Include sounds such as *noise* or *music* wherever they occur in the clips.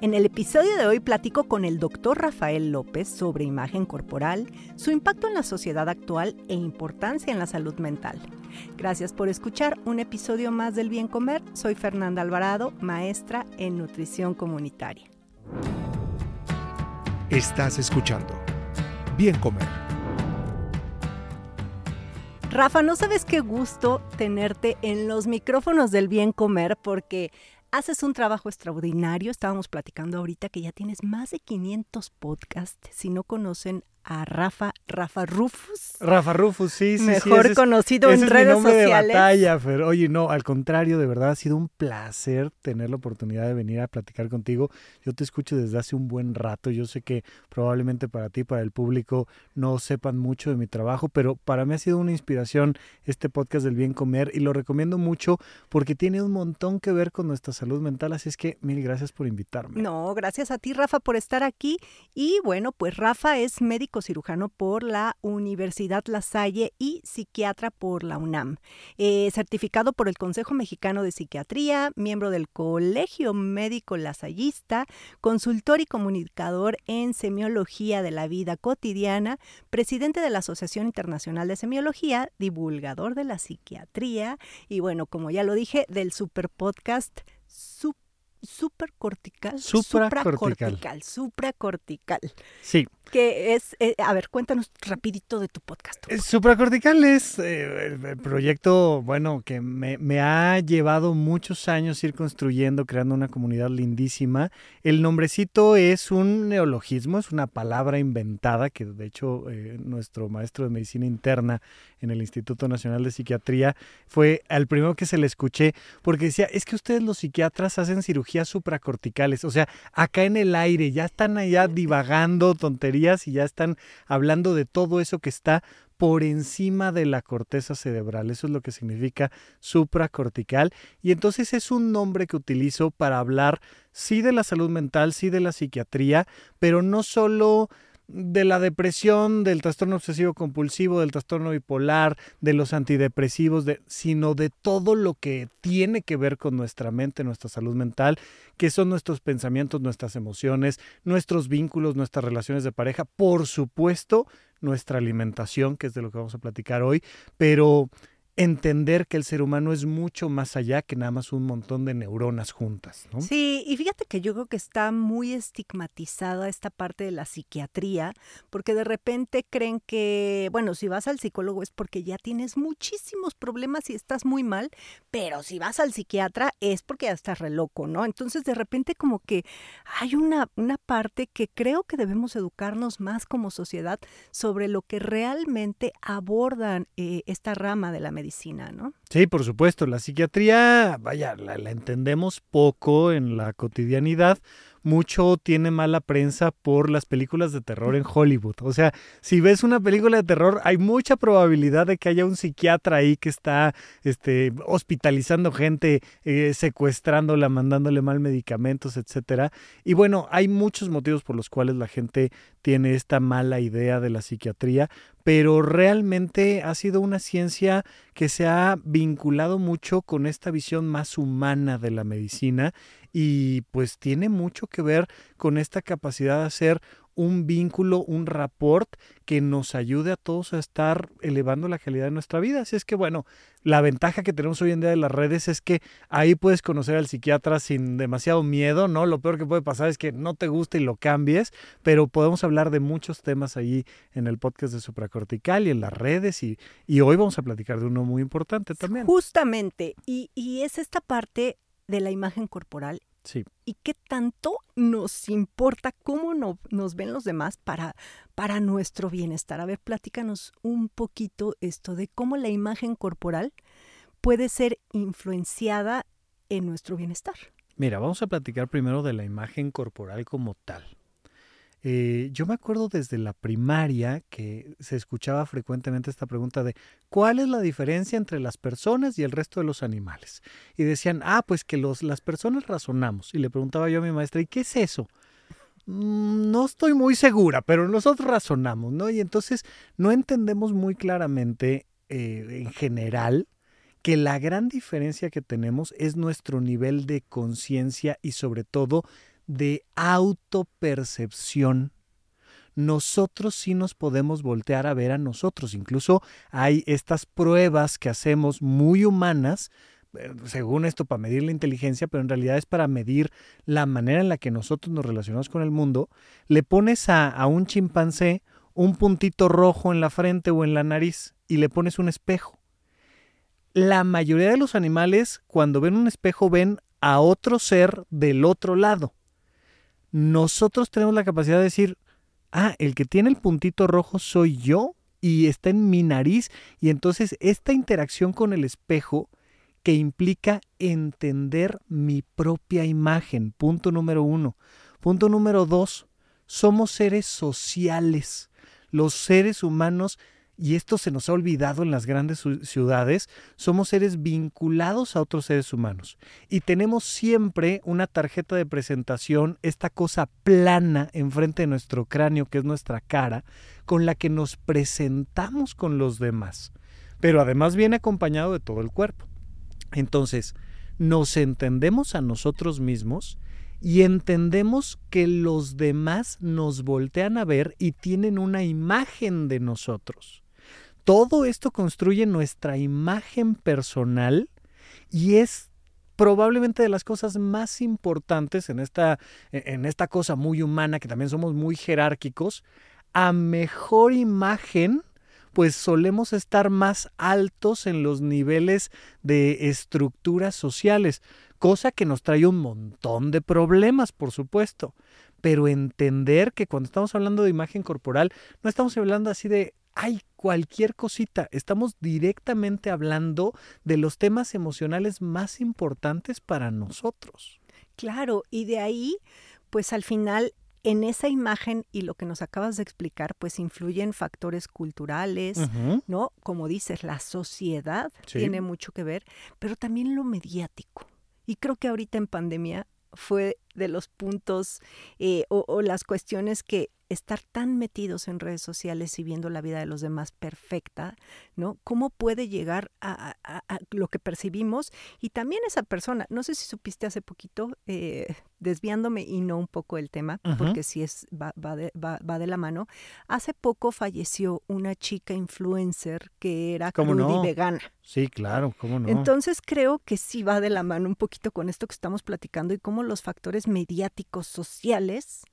En el episodio de hoy platico con el doctor Rafael López sobre imagen corporal, su impacto en la sociedad actual e importancia en la salud mental. Gracias por escuchar un episodio más del Bien Comer. Soy Fernanda Alvarado, maestra en nutrición comunitaria. Estás escuchando Bien Comer. Rafa, no sabes qué gusto tenerte en los micrófonos del Bien Comer porque haces un trabajo extraordinario. Estábamos platicando ahorita que ya tienes más de 500 podcasts. Si no conocen a Rafa, Rafa Rufus. Rafa Rufus, sí, sí. Mejor ese es- conocido ese en es redes mi nombre sociales. de batalla, Fer. Oye, no, al contrario, de verdad ha sido un placer tener la oportunidad de venir a platicar contigo. Yo te escucho desde hace un buen rato. Yo sé que probablemente para ti, para el público, no sepan mucho de mi trabajo, pero para mí ha sido una inspiración este podcast del bien comer y lo recomiendo mucho porque tiene un montón que ver con nuestra salud mental. Así es que mil gracias por invitarme. No, gracias a ti, Rafa, por estar aquí. Y bueno, pues Rafa es médico cirujano por la Universidad La Salle y psiquiatra por la UNAM. Eh, certificado por el Consejo Mexicano de Psiquiatría, miembro del Colegio Médico Lasallista, consultor y comunicador en semiología de la vida cotidiana, presidente de la Asociación Internacional de Semiología, divulgador de la psiquiatría y bueno, como ya lo dije, del super podcast Sup- Supracortical. Supracortical. Supracortical. Supracortical. Sí, Que es, eh, a ver, cuéntanos rapidito de tu podcast. Eh, Supracortical es eh, el, el proyecto, bueno, que me, me ha llevado muchos años ir construyendo, creando una comunidad lindísima. El nombrecito es un neologismo, es una palabra inventada que de hecho eh, nuestro maestro de medicina interna en el Instituto Nacional de Psiquiatría fue al primero que se le escuché porque decía, es que ustedes los psiquiatras hacen supracorticales, o sea, acá en el aire, ya están allá divagando tonterías y ya están hablando de todo eso que está por encima de la corteza cerebral. Eso es lo que significa supracortical. Y entonces es un nombre que utilizo para hablar sí de la salud mental, sí de la psiquiatría, pero no solo de la depresión, del trastorno obsesivo compulsivo, del trastorno bipolar, de los antidepresivos, de, sino de todo lo que tiene que ver con nuestra mente, nuestra salud mental, que son nuestros pensamientos, nuestras emociones, nuestros vínculos, nuestras relaciones de pareja, por supuesto, nuestra alimentación, que es de lo que vamos a platicar hoy, pero entender que el ser humano es mucho más allá que nada más un montón de neuronas juntas, ¿no? Sí, y fíjate que yo creo que está muy estigmatizada esta parte de la psiquiatría, porque de repente creen que, bueno, si vas al psicólogo es porque ya tienes muchísimos problemas y estás muy mal, pero si vas al psiquiatra es porque ya estás re loco, ¿no? Entonces de repente como que hay una, una parte que creo que debemos educarnos más como sociedad sobre lo que realmente abordan eh, esta rama de la medicina, Sí, por supuesto. La psiquiatría, vaya, la, entendemos poco en la cotidianidad. Mucho tiene mala prensa por las películas de terror en Hollywood. O sea, si ves una película de terror, hay mucha probabilidad de que haya un psiquiatra ahí que está este, hospitalizando gente, eh, secuestrándola, mandándole mal medicamentos, etcétera. Y bueno, hay muchos motivos por los cuales la gente tiene esta mala idea de la psiquiatría, pero realmente ha sido una ciencia que se ha vinculado mucho con esta visión más humana de la medicina y pues tiene mucho que ver con esta capacidad de hacer un vínculo, un rapport que nos ayude a todos a estar elevando la calidad de nuestra vida. Así es que bueno, la ventaja que tenemos hoy en día de las redes es que ahí puedes conocer al psiquiatra sin demasiado miedo, ¿no? Lo peor que puede pasar es que no te guste y lo cambies, pero podemos hablar de muchos temas ahí en el podcast de Supracortical y en las redes y, y hoy vamos a platicar de uno muy importante también. Justamente, y, y es esta parte de la imagen corporal Sí. y qué tanto nos importa cómo no- nos ven los demás para, para nuestro bienestar. A ver, platícanos un poquito esto de cómo la imagen corporal puede ser influenciada en nuestro bienestar. Mira, vamos a platicar primero de la imagen corporal como tal. Eh, yo me acuerdo desde la primaria que se escuchaba frecuentemente esta pregunta de ¿cuál es la diferencia entre las personas y el resto de los animales? Y decían, ah, pues que los, las personas razonamos. Y le preguntaba yo a mi maestra, ¿y qué es eso? Mm, no estoy muy segura, pero nosotros razonamos, ¿no? Y entonces no entendemos muy claramente eh, en general que la gran diferencia que tenemos es nuestro nivel de conciencia y sobre todo de autopercepción. Nosotros sí nos podemos voltear a ver a nosotros. Incluso hay estas pruebas que hacemos muy humanas, eh, según esto, para medir la inteligencia, pero en realidad es para medir la manera en la que nosotros nos relacionamos con el mundo. Le pones a, a un chimpancé un puntito rojo en la frente o en la nariz y le pones un espejo. La mayoría de los animales, cuando ven un espejo, ven a otro ser del otro lado nosotros tenemos la capacidad de decir, ah, el que tiene el puntito rojo soy yo y está en mi nariz. Y entonces esta interacción con el espejo que implica entender mi propia imagen, punto número uno. Punto número dos, somos seres sociales. Los seres humanos y esto se nos ha olvidado en las grandes ciudades, somos seres vinculados a otros seres humanos. Y tenemos siempre una tarjeta de presentación, esta cosa plana enfrente de nuestro cráneo, que es nuestra cara, con la que nos presentamos con los demás. Pero además viene acompañado de todo el cuerpo. Entonces, nos entendemos a nosotros mismos y entendemos que los demás nos voltean a ver y tienen una imagen de nosotros. Todo esto construye nuestra imagen personal y es probablemente de las cosas más importantes en esta, en esta cosa muy humana, que también somos muy jerárquicos. A mejor imagen, pues solemos estar más altos en los niveles de estructuras sociales, cosa que nos trae un montón de problemas, por supuesto. Pero entender que cuando estamos hablando de imagen corporal, no estamos hablando así de, hay cualquier cosita. Estamos directamente hablando de los temas emocionales más importantes para nosotros. Claro, y de ahí, pues al final en esa imagen y lo que nos acabas de explicar, pues influyen factores culturales, ¿no? Como dices, la sociedad tiene mucho que ver, pero también lo mediático. Y creo que ahorita en pandemia fue de los puntos eh, o, las cuestiones que estar tan metidos en redes sociales y viendo la vida de los demás perfecta, ¿no? ¿Cómo puede llegar a, lo que percibimos? Y también esa persona, no sé si supiste hace poquito, eh, desviándome y no un poco el tema, porque sí es, va, va, de, va, de, la mano, hace poco falleció una chica influencer que era cruda y vegana. Sí, claro, cómo no. Entonces creo que sí va de la mano un poquito con esto que estamos platicando y cómo los factores mediáticos sociales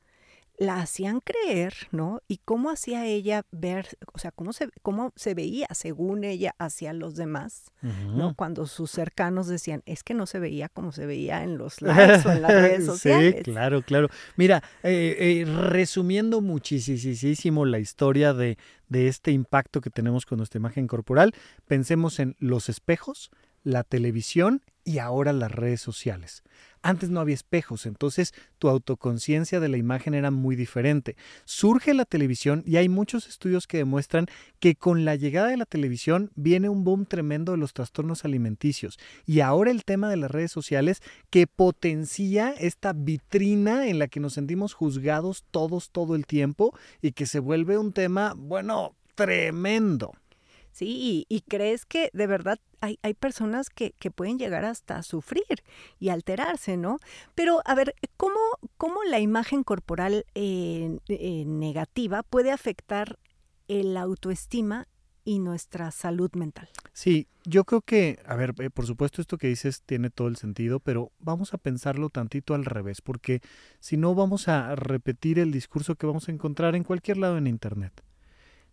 la hacían creer, ¿no? Y cómo hacía ella ver, o sea, cómo se, cómo se veía según ella hacia los demás, ¿no? Cuando sus cercanos decían, es que no se veía como se veía en los likes o en las redes *laughs* sociales. Sí, claro, claro. Mira, eh, eh, resumiendo muchísimo la historia de, de este impacto que tenemos con nuestra imagen corporal, pensemos en los espejos, la televisión y ahora las redes sociales. Antes no había espejos, entonces tu autoconciencia de la imagen era muy diferente. Surge la televisión y hay muchos estudios que demuestran que con la llegada de la televisión viene un boom tremendo de los trastornos alimenticios. Y ahora el tema de las redes sociales que potencia esta vitrina en la que nos sentimos juzgados todos todo el tiempo y que se vuelve un tema, bueno, tremendo. Sí, y, crees que de verdad hay, hay personas que, que, pueden llegar hasta sufrir y alterarse, ¿no? Pero, a ver, ¿cómo, cómo la imagen corporal eh, eh, negativa puede afectar el autoestima y nuestra salud mental? Sí, yo creo que, a ver, eh, por supuesto esto que dices tiene todo el sentido, pero vamos a pensarlo tantito al revés, porque si no vamos a repetir el discurso que vamos a encontrar en cualquier lado en Internet.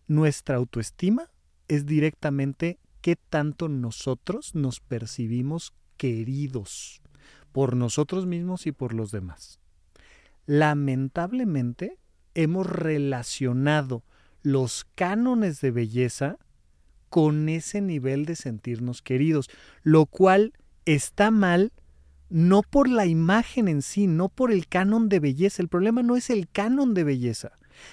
Nuestra autoestima es directamente qué tanto nosotros nos percibimos queridos por nosotros mismos y por los demás. Lamentablemente, hemos relacionado los cánones de belleza con ese nivel de sentirnos queridos, lo cual está mal no por la imagen en sí, no por el canon de belleza. El problema no es el canon de belleza.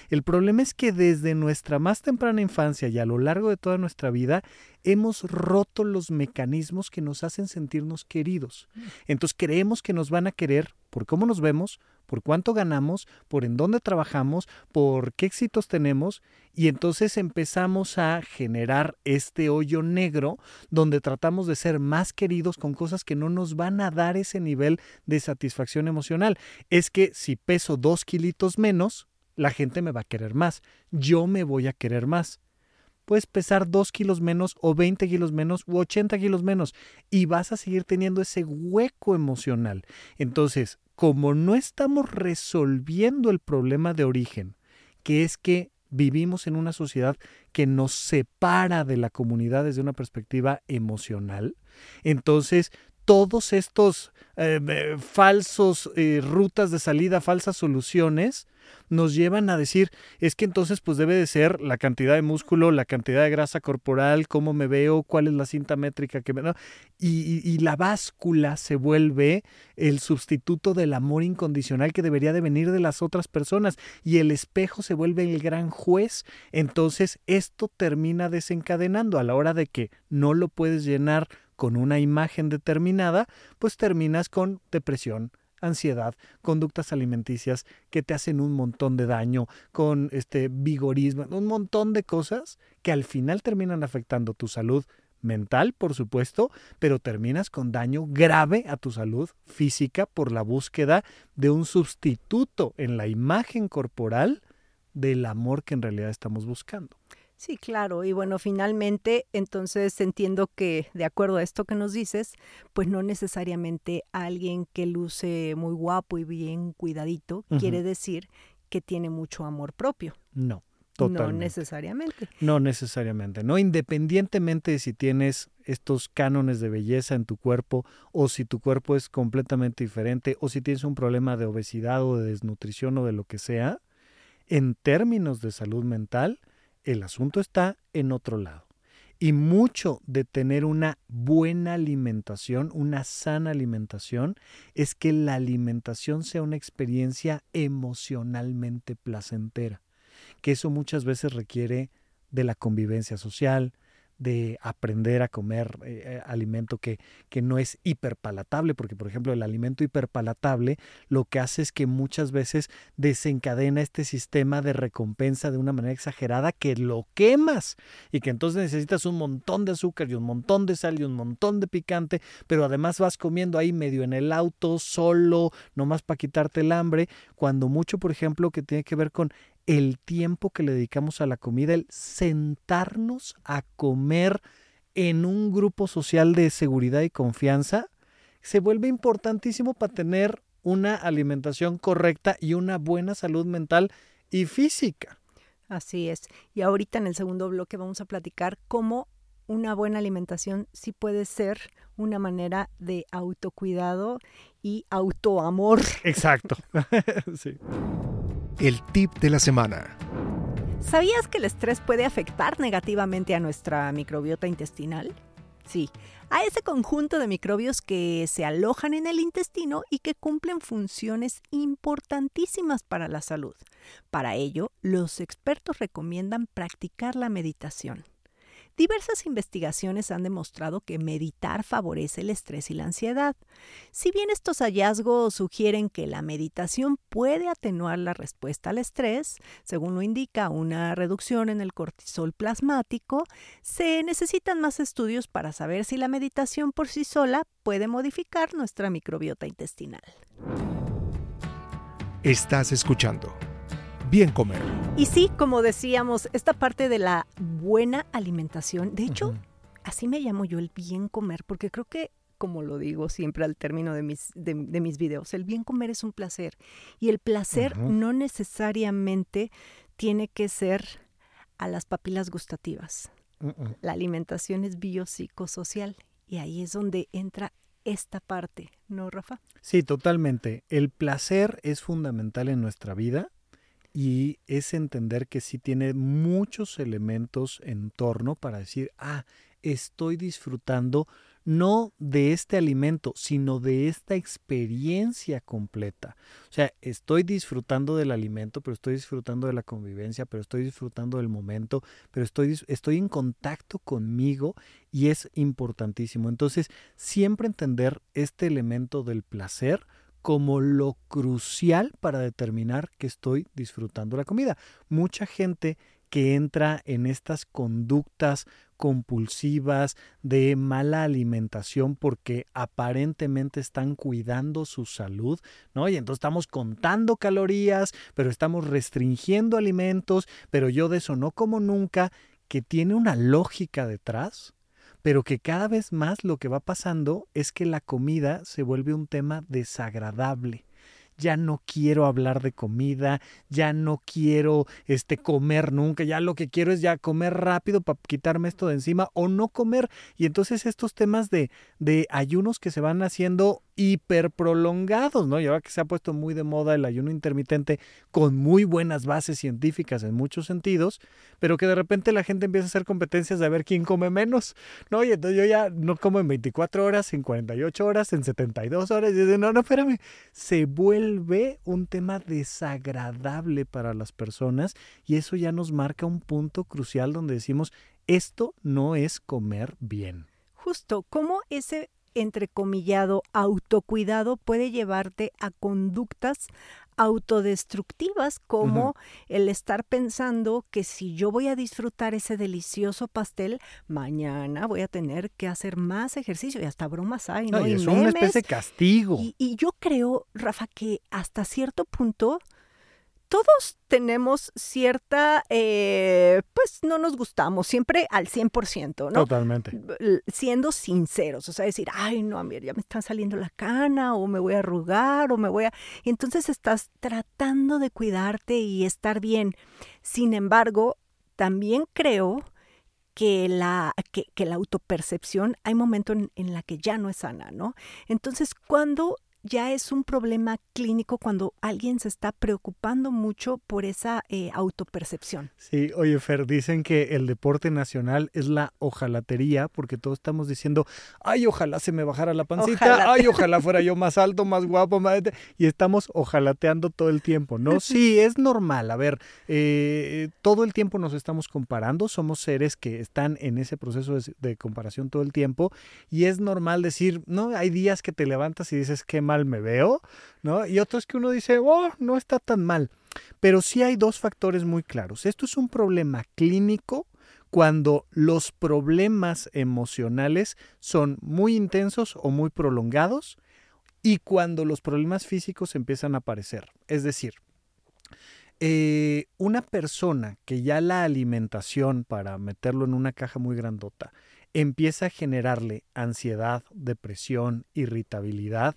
El problema es que desde nuestra más temprana infancia y a lo largo de toda nuestra vida hemos roto los mecanismos que nos hacen sentirnos queridos. Entonces creemos que nos van a querer por cómo nos vemos, por cuánto ganamos, por en dónde trabajamos, por qué éxitos tenemos y entonces empezamos a generar este hoyo negro donde tratamos de ser más queridos con cosas que no nos van a dar ese nivel de satisfacción emocional. Es que si peso dos kilitos menos, la gente me va a querer más, yo me voy a querer más. Puedes pesar 2 kilos menos o 20 kilos menos u 80 kilos menos y vas a seguir teniendo ese hueco emocional. Entonces, como no estamos resolviendo el problema de origen, que es que vivimos en una sociedad que nos separa de la comunidad desde una perspectiva emocional, entonces todos estos eh, eh, falsos eh, rutas de salida, falsas soluciones, nos llevan a decir, es que entonces pues debe de ser la cantidad de músculo, la cantidad de grasa corporal, cómo me veo, cuál es la cinta métrica que me da. Y, y, la báscula se vuelve el sustituto del amor incondicional que debería de venir de las otras personas y el espejo se vuelve el gran juez. Entonces esto termina desencadenando a la hora de que no lo puedes llenar con una imagen determinada, pues terminas con depresión, ansiedad, conductas alimenticias que te hacen un montón de daño, con este vigorismo, un montón de cosas que al final terminan afectando tu salud mental, por supuesto, pero terminas con daño grave a tu salud física por la búsqueda de un sustituto en la imagen corporal del amor que en realidad estamos buscando. Sí, claro. Y bueno, finalmente, entonces entiendo que de acuerdo a esto que nos dices, pues no necesariamente alguien que luce muy guapo y bien cuidadito quiere decir que tiene mucho amor propio. No. Totalmente. No necesariamente. No necesariamente, ¿no? Independientemente de si tienes estos cánones de belleza en tu cuerpo o si tu cuerpo es completamente diferente o si tienes un problema de obesidad o de desnutrición o de lo que sea, en términos de salud mental, el asunto está en otro lado. Y mucho de tener una buena alimentación, una sana alimentación, es que la alimentación sea una experiencia emocionalmente placentera, que eso muchas veces requiere de la convivencia social, de aprender a comer eh, eh, alimento que, que no es hiperpalatable, porque por ejemplo el alimento hiperpalatable lo que hace es que muchas veces desencadena este sistema de recompensa de una manera exagerada que lo quemas y que entonces necesitas un montón de azúcar y un montón de sal y un montón de picante, pero además vas comiendo ahí medio en el auto, solo, nomás para quitarte el hambre, cuando mucho por ejemplo que tiene que ver con el tiempo que le dedicamos a la comida, el sentarnos a comer en un grupo social de seguridad y confianza, se vuelve importantísimo para tener una alimentación correcta y una buena salud mental y física. Así es. Y ahorita en el segundo bloque vamos a platicar cómo una buena alimentación sí puede ser una manera de autocuidado y autoamor. Exacto. *laughs* sí el tip de la semana. ¿Sabías que el estrés puede afectar negativamente a nuestra microbiota intestinal? Sí, a ese conjunto de microbios que se alojan en el intestino y que cumplen funciones importantísimas para la salud. Para ello, los expertos recomiendan practicar la meditación. Diversas investigaciones han demostrado que meditar favorece el estrés y la ansiedad. Si bien estos hallazgos sugieren que la meditación puede atenuar la respuesta al estrés, según lo indica una reducción en el cortisol plasmático, se necesitan más estudios para saber si la meditación por sí sola puede modificar nuestra microbiota intestinal. Estás escuchando bien comer. Y sí, como decíamos, esta parte de la buena alimentación, de hecho, así me llamo yo el bien comer, porque creo que como lo digo siempre al término de mis, de, mis videos, el bien comer es un placer. Y el placer no necesariamente tiene que ser a las papilas gustativas. La alimentación es biopsicosocial y ahí es donde entra esta parte, ¿no, Rafa? Sí, totalmente. El placer es fundamental en nuestra vida y es entender que sí tiene muchos elementos en torno para decir, ah, estoy disfrutando no de este alimento, sino de esta experiencia completa. O sea, estoy disfrutando del alimento, pero estoy disfrutando de la convivencia, pero estoy disfrutando del momento, pero estoy, estoy en contacto conmigo y es importantísimo. Entonces, siempre entender este elemento del placer como lo crucial para determinar que estoy disfrutando la comida. Mucha gente que entra en estas conductas compulsivas de mala alimentación porque aparentemente están cuidando su salud, ¿no? Y entonces estamos contando calorías, pero estamos restringiendo alimentos, pero yo de eso no como nunca, que tiene una lógica detrás, pero que cada vez más lo que va pasando es que la comida se vuelve un tema desagradable ya no quiero hablar de comida, ya no quiero este comer nunca, ya lo que quiero es ya comer rápido para quitarme esto de encima o no comer. Y entonces estos temas de, de ayunos que se van haciendo hiper prolongados, ¿no? Y ahora que se ha puesto muy de moda el ayuno intermitente con muy buenas bases científicas en muchos sentidos, pero que de repente la gente empieza a hacer competencias de ver quién come menos, ¿no? Y entonces yo ya no como en 24 horas, en 48 horas, en 72 horas, y dice, no, no, espérame, se vuelve un tema desagradable para las personas y eso ya nos marca un punto crucial donde decimos, esto no es comer bien. Justo, ¿cómo ese entrecomillado autocuidado puede llevarte a conductas autodestructivas como el estar pensando que si yo voy a disfrutar ese delicioso pastel, mañana voy a tener que hacer más ejercicio y hasta bromas hay, ¿no? y es una especie de castigo. y yo creo, Rafa, que hasta cierto punto todos tenemos cierta, eh, pues no nos gustamos siempre al 100%, ¿no? Totalmente. Siendo sinceros, o sea, decir, ay, no, mira, ya me están saliendo la cana, o me voy a arrugar, o me voy a... Y entonces estás tratando de cuidarte y estar bien. Sin embargo, también creo que la, que, que la autopercepción hay momentos en, en la que ya no es sana, ¿no? Entonces, cuando ya es un problema clínico cuando alguien se está preocupando mucho por esa eh, autopercepción. Sí, oye Fer, dicen que el deporte nacional es la ojalatería porque todos estamos diciendo, ay, ojalá se me bajara la pancita, ay, ojalá *laughs* fuera yo más alto, más guapo, más... y estamos ojalateando todo el tiempo, ¿no? Sí, es normal, a ver, eh, todo el tiempo nos estamos comparando, somos seres que están en ese proceso de, de comparación todo el tiempo y es normal decir, no, hay días que te levantas y dices, qué mal me veo, ¿no? Y otros que uno dice, oh, no está tan mal. Pero sí hay dos factores muy claros. Esto es un problema clínico cuando los problemas emocionales son muy intensos o muy prolongados y cuando los problemas físicos empiezan a aparecer. Es decir, eh, una persona que ya la alimentación, para meterlo en una caja muy grandota, empieza a generarle ansiedad, depresión, irritabilidad,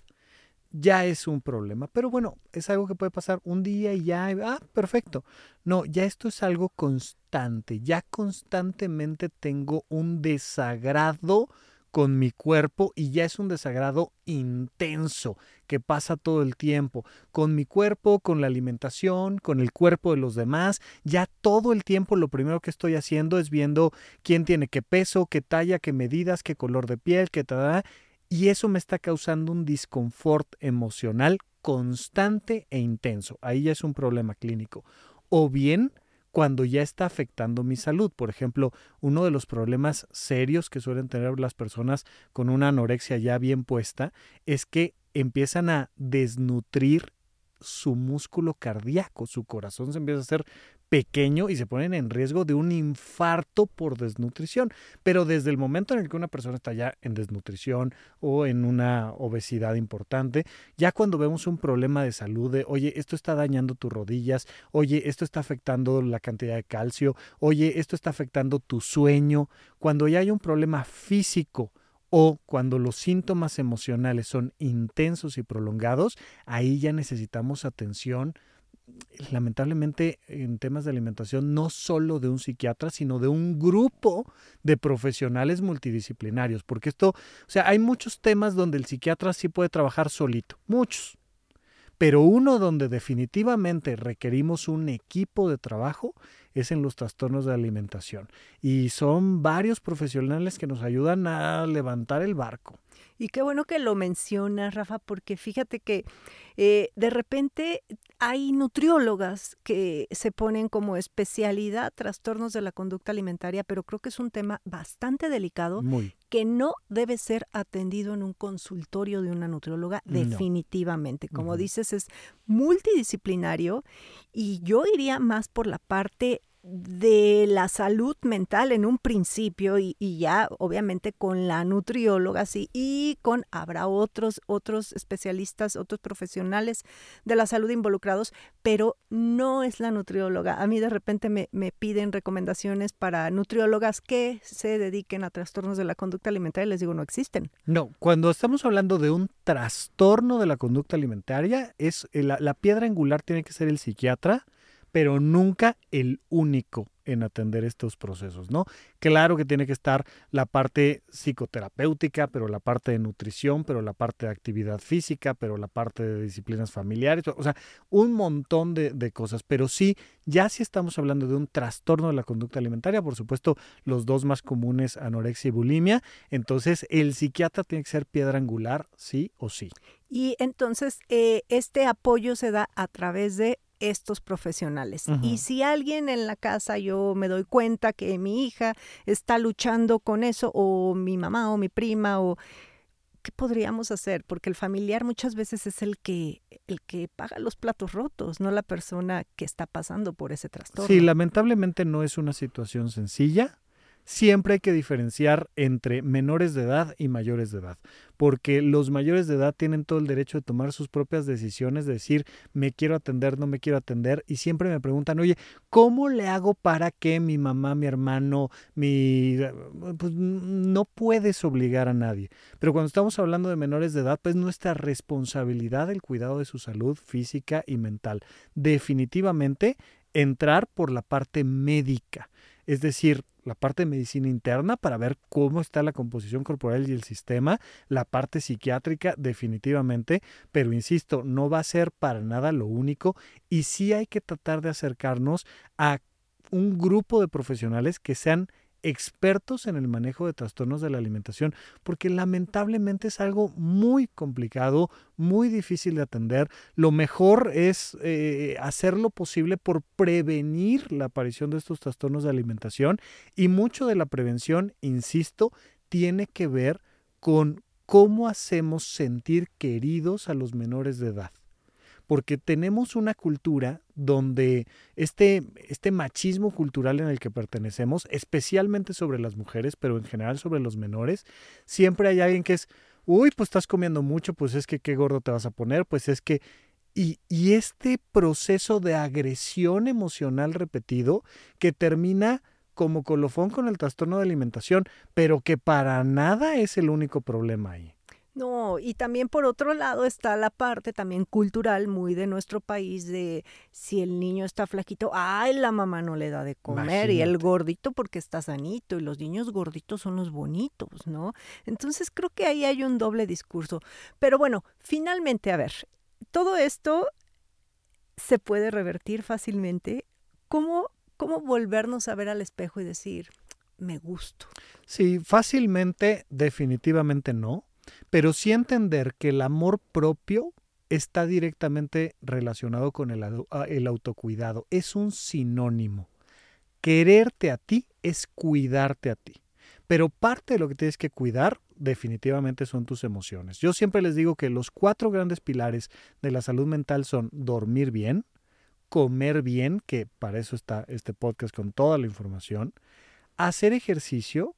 ya es un problema. Pero bueno, es algo que puede pasar un día y ya, ah, perfecto. No, ya esto es algo constante. Ya constantemente tengo un desagrado con mi cuerpo y ya es un desagrado intenso que pasa todo el tiempo, con mi cuerpo, con la alimentación, con el cuerpo de los demás, ya todo el tiempo lo primero que estoy haciendo es viendo quién tiene qué peso, qué talla, qué medidas, qué color de piel, qué tal, y eso me está causando un disconfort emocional constante e intenso. Ahí ya es un problema clínico. O bien cuando ya está afectando mi salud. Por ejemplo, uno de los problemas serios que suelen tener las personas con una anorexia ya bien puesta es que empiezan a desnutrir su músculo cardíaco, su corazón se empieza a hacer pequeño y se ponen en riesgo de un infarto por desnutrición. Pero desde el momento en el que una persona está ya en desnutrición o en una obesidad importante, ya cuando vemos un problema de salud oye, esto está dañando tus rodillas, oye, esto está afectando la cantidad de calcio, oye, esto está afectando tu sueño, cuando ya hay un problema físico, o cuando los síntomas emocionales son intensos y prolongados, ahí ya necesitamos atención lamentablemente en temas de alimentación no solo de un psiquiatra, sino de un grupo de profesionales multidisciplinarios, porque esto, o sea, hay muchos temas donde el psiquiatra sí puede trabajar solito, muchos. pero uno donde definitivamente requerimos un equipo de trabajo es en los trastornos de alimentación. Y son varios profesionales que nos ayudan a levantar el barco. Y qué bueno que lo mencionas, Rafa, porque fíjate que eh, de repente hay nutriólogas que se ponen como especialidad trastornos de la conducta alimentaria, pero creo que es un tema bastante delicado que no debe ser atendido en un consultorio de una nutrióloga definitivamente. Como dices, es multidisciplinario y yo iría más por la parte de la salud mental en un principio y, ya obviamente con la nutrióloga sí, y con habrá otros otros especialistas otros profesionales de la salud involucrados pero no es la nutrióloga. A mí de repente me, me piden recomendaciones para nutriólogas que se dediquen a trastornos de la conducta alimentaria y les digo no existen. No cuando estamos hablando de un trastorno de la conducta alimentaria es eh, la, la piedra angular tiene que ser el psiquiatra pero nunca el único en atender estos procesos, ¿no? Claro que tiene que estar la parte psicoterapéutica, pero la parte de nutrición, pero la parte de actividad física, pero la parte de disciplinas familiares, o sea, un montón de, cosas, pero sí, ya si estamos hablando de un trastorno de la conducta alimentaria, por supuesto, los dos más comunes, anorexia y bulimia, entonces el psiquiatra tiene que ser piedra angular, sí o sí. Y entonces eh, este apoyo se da a través de estos profesionales. Y si alguien en la casa yo me doy cuenta que mi hija está luchando con eso, o mi mamá o mi prima, o ¿qué podríamos hacer? Porque el familiar muchas veces es el que, el que paga los platos rotos, no la persona que está pasando por ese trastorno. Sí, lamentablemente no es una situación sencilla siempre hay que diferenciar entre menores de edad y mayores de edad, porque los mayores de edad tienen todo el derecho de tomar sus propias decisiones, de decir, me quiero atender, no me quiero atender, y siempre me preguntan, oye, ¿cómo le hago para que mi mamá, mi hermano, mi... pues no puedes obligar a nadie. Pero cuando estamos hablando de menores de edad, pues nuestra responsabilidad el cuidado de su salud física y mental. Definitivamente entrar por la parte médica, es decir, la parte de medicina interna para ver cómo está la composición corporal y el sistema, la parte psiquiátrica definitivamente, pero insisto, no va a ser para nada lo único y sí hay que tratar de acercarnos a un grupo de profesionales que sean expertos en el manejo de trastornos de la alimentación, porque lamentablemente es algo muy complicado, muy difícil de atender. Lo mejor es eh, hacer lo posible por prevenir la aparición de estos trastornos de alimentación y mucho de la prevención, insisto, tiene que ver con cómo hacemos sentir queridos a los menores de edad porque tenemos una cultura donde este, este machismo cultural en el que pertenecemos, especialmente sobre las mujeres, pero en general sobre los menores, siempre hay alguien que es, uy, pues estás comiendo mucho, pues es que qué gordo te vas a poner, pues es que... Y, y este proceso de agresión emocional repetido que termina como colofón con el trastorno de alimentación, pero que para nada es el único problema ahí. No, y también por otro lado está la parte también cultural muy de nuestro país de si el niño está flaquito, ay, la mamá no le da de comer y el gordito porque está sanito y los niños gorditos son los bonitos, ¿no? Entonces creo que ahí hay un doble discurso. Pero bueno, finalmente, a ver, todo esto se puede revertir fácilmente. ¿Cómo, cómo volvernos a ver al espejo y decir, me gusto? Sí, fácilmente, definitivamente no pero sí entender que el amor propio está directamente relacionado con el, ah, el, autocuidado. Es un sinónimo. Quererte a ti es cuidarte a ti. Pero parte de lo que tienes que cuidar definitivamente son tus emociones. Yo siempre les digo que los cuatro grandes pilares de la salud mental son dormir bien, comer bien, que para eso está este podcast con toda la información, hacer ejercicio,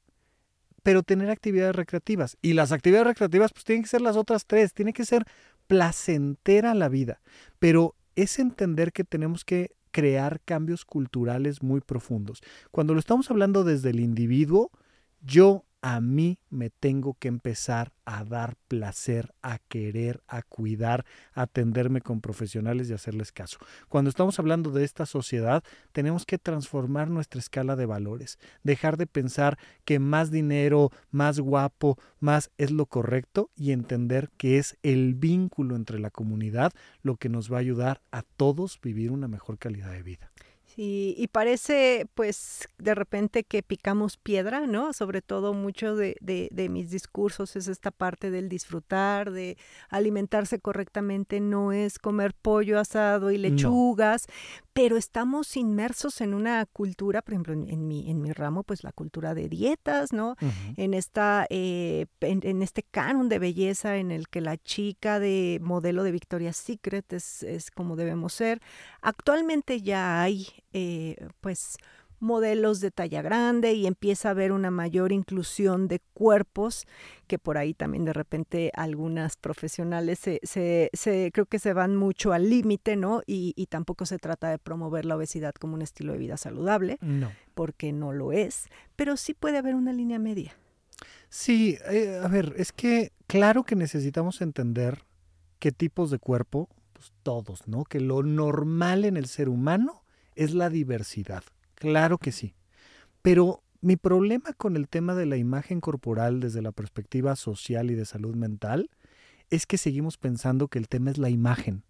pero tener actividades recreativas. Y las actividades recreativas pues tienen que ser las otras tres, tiene que ser placentera la vida, pero es entender que tenemos que crear cambios culturales muy profundos. Cuando lo estamos hablando desde el individuo, yo a mí me tengo que empezar a dar placer, a querer, a cuidar, a atenderme con profesionales y hacerles caso. Cuando estamos hablando de esta sociedad, tenemos que transformar nuestra escala de valores, dejar de pensar que más dinero, más guapo, más es lo correcto y entender que es el vínculo entre la comunidad lo que nos va a ayudar a todos vivir una mejor calidad de vida. Y, parece, pues, de repente que picamos piedra, ¿no? Sobre todo mucho de, de, mis discursos es esta parte del disfrutar, de alimentarse correctamente, no es comer pollo asado y lechugas, pero estamos inmersos en una cultura, por ejemplo, en, mi, en mi ramo, pues la cultura de dietas, ¿no? En esta, eh, en, este canon de belleza en el que la chica de modelo de Victoria's Secret es, es como debemos ser. Actualmente ya hay eh, pues modelos de talla grande y empieza a haber una mayor inclusión de cuerpos que por ahí también de repente algunas profesionales se, se, creo que se van mucho al límite, ¿no? Y, tampoco se trata de promover la obesidad como un estilo de vida saludable, no. porque no lo es, pero sí puede haber una línea media. Sí, eh, a ver, es que claro que necesitamos entender qué tipos de cuerpo, pues todos, ¿no? Que lo normal en el ser humano es la diversidad. Claro que sí. Pero mi problema con el tema de la imagen corporal desde la perspectiva social y de salud mental es que seguimos pensando que el tema es la imagen.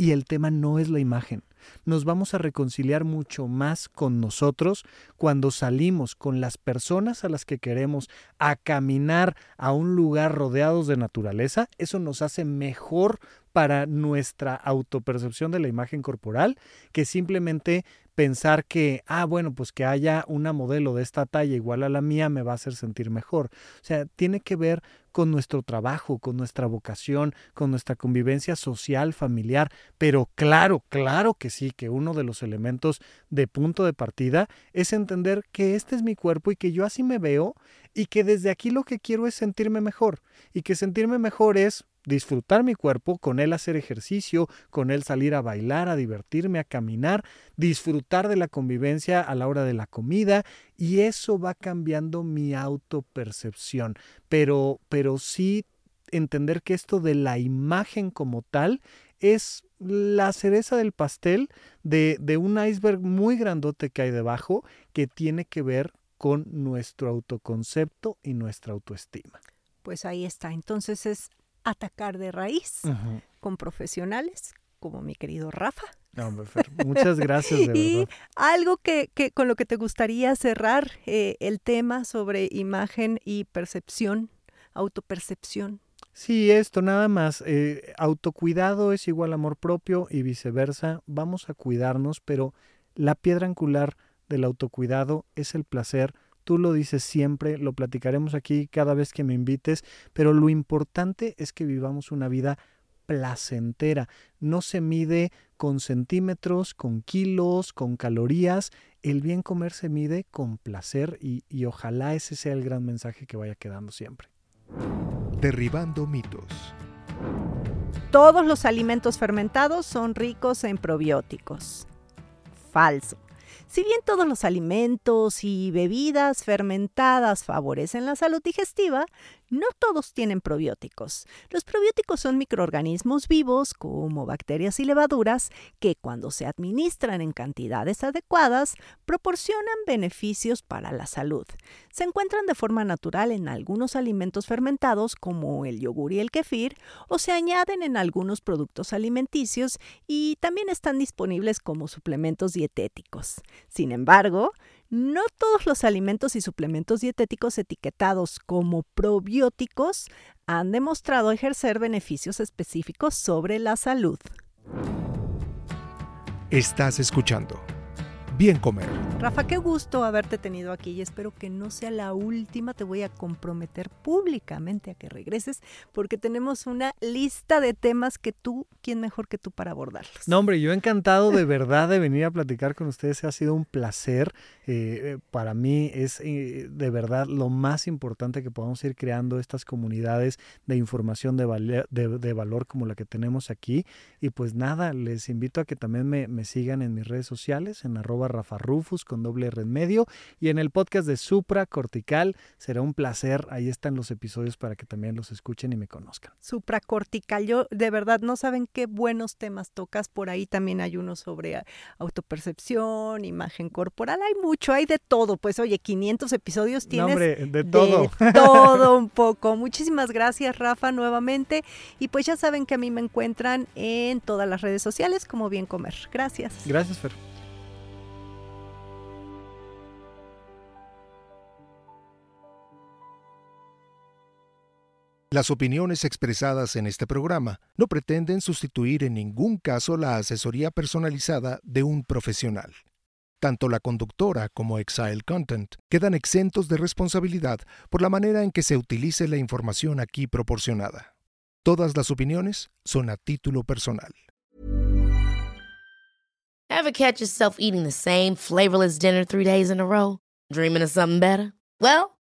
Y el tema no es la imagen. Nos vamos a reconciliar mucho más con nosotros cuando salimos con las personas a las que queremos a caminar a un lugar rodeados de naturaleza. Eso nos hace mejor para nuestra autopercepción de la imagen corporal que simplemente pensar que, ah, bueno, pues que haya una modelo de esta talla igual a la mía me va a hacer sentir mejor. O sea, tiene que ver con nuestro trabajo, con nuestra vocación, con nuestra convivencia social, familiar, pero claro, claro que sí, que uno de los elementos de punto de partida es entender que este es mi cuerpo y que yo así me veo y que desde aquí lo que quiero es sentirme mejor y que sentirme mejor es disfrutar mi cuerpo, con él hacer ejercicio, con él salir a bailar, a divertirme, a caminar, disfrutar de la convivencia a la hora de la comida y eso va cambiando mi autopercepción. Pero, pero sí entender que esto de la imagen como tal es la cereza del pastel de, de un iceberg muy grandote que hay debajo que tiene que ver con nuestro autoconcepto y nuestra autoestima. Pues ahí está. Entonces es atacar de raíz con profesionales como mi querido Rafa. muchas gracias. De *laughs* y algo que, que, con lo que te gustaría cerrar eh, el tema sobre imagen y percepción, autopercepción. Sí, esto nada más. Eh, autocuidado es igual amor propio y viceversa. Vamos a cuidarnos, pero la piedra angular del autocuidado es el placer Tú lo dices siempre, lo platicaremos aquí cada vez que me invites, pero lo importante es que vivamos una vida placentera. No se mide con centímetros, con kilos, con calorías. El bien comer se mide con placer y, y ojalá ese sea el gran mensaje que vaya quedando siempre. Derribando mitos. Todos los alimentos fermentados son ricos en probióticos. Falso. Si bien todos los alimentos y bebidas fermentadas favorecen la salud digestiva, no todos tienen probióticos. Los probióticos son microorganismos vivos, como bacterias y levaduras, que cuando se administran en cantidades adecuadas, proporcionan beneficios para la salud. Se encuentran de forma natural en algunos alimentos fermentados, como el yogur y el kefir, o se añaden en algunos productos alimenticios y también están disponibles como suplementos dietéticos. Sin embargo, no todos los alimentos y suplementos dietéticos etiquetados como probióticos han demostrado ejercer beneficios específicos sobre la salud. Estás escuchando bien comer. Rafa, qué gusto haberte tenido aquí y espero que no sea la última. Te voy a comprometer públicamente a que regreses porque tenemos una lista de temas que tú, ¿quién mejor que tú para abordarlos? No, hombre, yo encantado de *laughs* verdad de venir a platicar con ustedes. Ha sido un placer. Eh, eh, para mí es eh, de verdad lo más importante que podamos ir creando estas comunidades de información de, de, valor como la que tenemos aquí. Y pues nada, les invito a que también me, me sigan en mis redes sociales, en arroba arroba Rafa Rufus con doble R en medio. Y en el podcast de Supra Cortical será un placer. Ahí están los episodios para que también los escuchen y me conozcan. Supracortical, yo de verdad no saben qué buenos temas tocas. Por ahí también hay uno sobre autopercepción, imagen corporal. Hay mucho, hay de todo. Pues oye, 500 episodios tienes. hombre, de todo. De todo *laughs* *laughs* un poco. Muchísimas gracias, Rafa, nuevamente. Y pues ya saben que a mí me encuentran en todas las redes sociales como Bien Comer. Gracias. Gracias, Fer. Las opiniones expresadas en este programa no pretenden sustituir en ningún caso la asesoría personalizada de un profesional. Tanto la conductora como Exile Content quedan exentos de responsabilidad por la manera en que se utilice la información aquí proporcionada. Todas las opiniones son a título personal. Ever catch yourself eating the same flavorless dinner three days in a row? Dreaming of something better? Well,